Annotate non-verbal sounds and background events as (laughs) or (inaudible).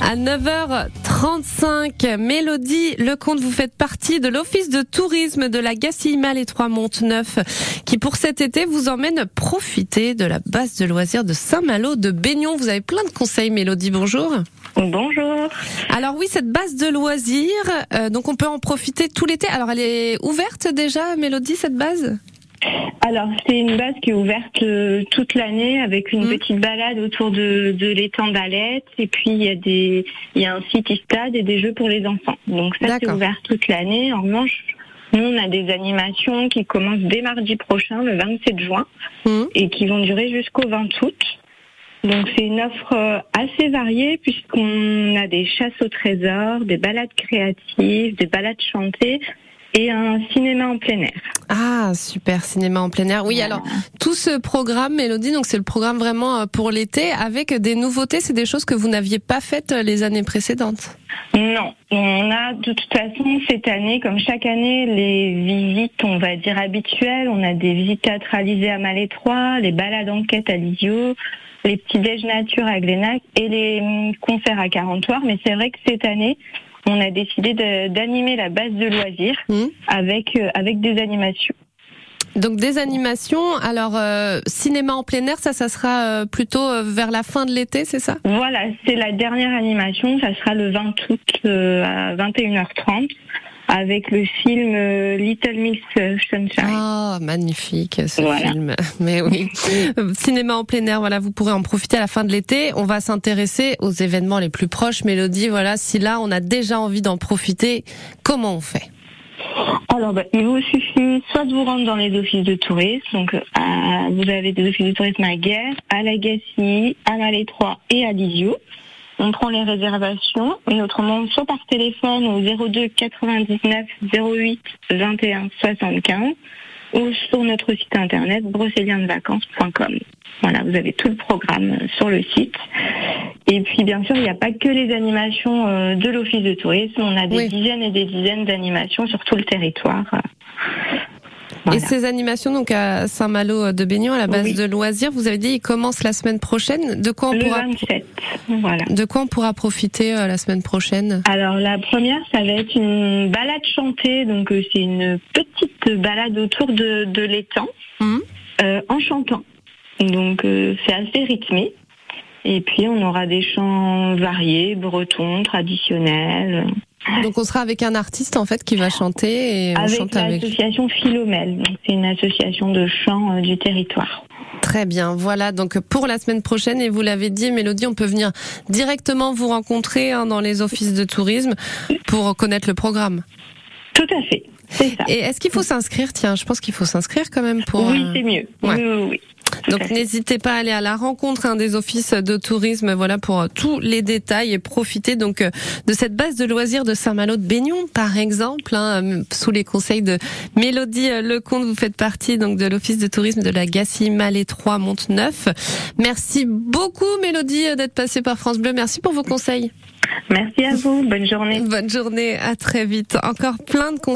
À 9h35, Mélodie Lecomte, vous faites partie de l'Office de tourisme de la Gacilly les Trois Montes Neuf, qui pour cet été vous emmène profiter de la base de loisirs de Saint-Malo de Baignon. Vous avez plein de conseils, Mélodie, bonjour. Bonjour. Alors oui, cette base de loisirs, euh, donc on peut en profiter tout l'été. Alors elle est ouverte déjà, Mélodie, cette base? Alors c'est une base qui est ouverte euh, toute l'année avec une Mm. petite balade autour de, de l'étang d'Alette et puis il y a des il y a un city stade et des jeux pour les enfants. Donc ça c'est ouvert toute l'année. En revanche, nous on a des animations qui commencent dès mardi prochain, le 27 juin, Mhm. et qui vont durer jusqu'au 20 août. Donc c'est une offre euh, assez variée puisqu'on a des chasses au trésor, des balades créatives, des balades chantées et un cinéma en plein air. Ah, super, cinéma en plein air. Oui, alors tout ce programme, Mélodie, donc c'est le programme vraiment euh, pour l'été, avec des nouveautés, c'est des choses que vous n'aviez pas faites euh, les années précédentes? Non, on a de toute façon cette année, comme chaque année, les visites, on va dire habituelles. On a des visites théâtralisées à Malétroit, les balades enquête à Lisio, les petits déj nature à Glénac et les hum, concerts à Carentoire. Mais c'est vrai que cette année, on a décidé d'animer la base de loisirs Mhm. avec euh, avec des animations. Donc des animations. Alors euh, cinéma en plein air, ça, ça sera euh, plutôt vers la fin de l'été, c'est ça? Voilà, c'est la dernière animation. Ça sera le 20 août à 21h30 avec le film euh, Little Miss Sunshine. Ah, magnifique ce Voilà. film. (laughs) Mais oui, Euh, cinéma en plein air. Voilà, vous pourrez en profiter à la fin de l'été. On va s'intéresser aux événements les plus proches. Mélodie, voilà, si là on a déjà envie d'en profiter, comment on fait? Alors, bah, il vous suffit soit de vous rendre dans les offices de tourisme, donc euh, à- vous avez des offices de tourisme à Guerre, à Lagacé, à Malétroit et à Lisio. On prend les réservations, et autrement, soit par téléphone au 02 99 08 21 75 ou sur notre site internet brocéliendevacances.com. Voilà, vous avez tout le programme euh, sur le site. Et puis, bien sûr, il n'y a pas que les animations euh, de l'Office de tourisme. On a des Oui. dizaines et des dizaines d'animations sur tout le territoire. Et ces animations donc à Saint-Malo de Baignon, à la base Oui. de loisirs, vous avez dit, ils commencent la semaine prochaine. De quoi on Le pourra 27. Voilà. de quoi on pourra profiter euh, la semaine prochaine? Alors la première, ça va être une balade chantée. Donc euh, c'est une petite balade autour de, de l'étang Mhm. euh, en chantant. Donc euh, c'est assez rythmé. Et puis on aura des chants variés, bretons, traditionnels, Donc on sera avec un artiste en fait qui va chanter et on avec chante avec. l'association Philomel. Donc c'est une association de chants euh, du territoire. Très bien. Voilà donc pour la semaine prochaine et vous l'avez dit, Mélodie, on peut venir directement vous rencontrer hein, dans les offices de tourisme pour connaître le programme. Tout à fait, ça. Et est-ce qu'il faut s'inscrire? Tiens, je pense qu'il faut s'inscrire quand même pour. oui, euh, c'est mieux. ouais. Oui, oui, oui. Donc n'hésitez pas à aller à la rencontre hein, des offices de tourisme, voilà pour euh, tous les détails et profiter donc euh, de cette base de loisirs de Saint-Malo de Baignon, par exemple, hein, euh, sous les conseils de Mélodie Lecomte. Vous faites partie donc de l'office de tourisme de la Gacilly Malais 3 Monte-Neuf. Merci beaucoup Mélodie d'être passée par France Bleu. Merci pour vos conseils. Merci à vous. Bonne journée. Bonne journée, à très vite. Encore plein de conseils.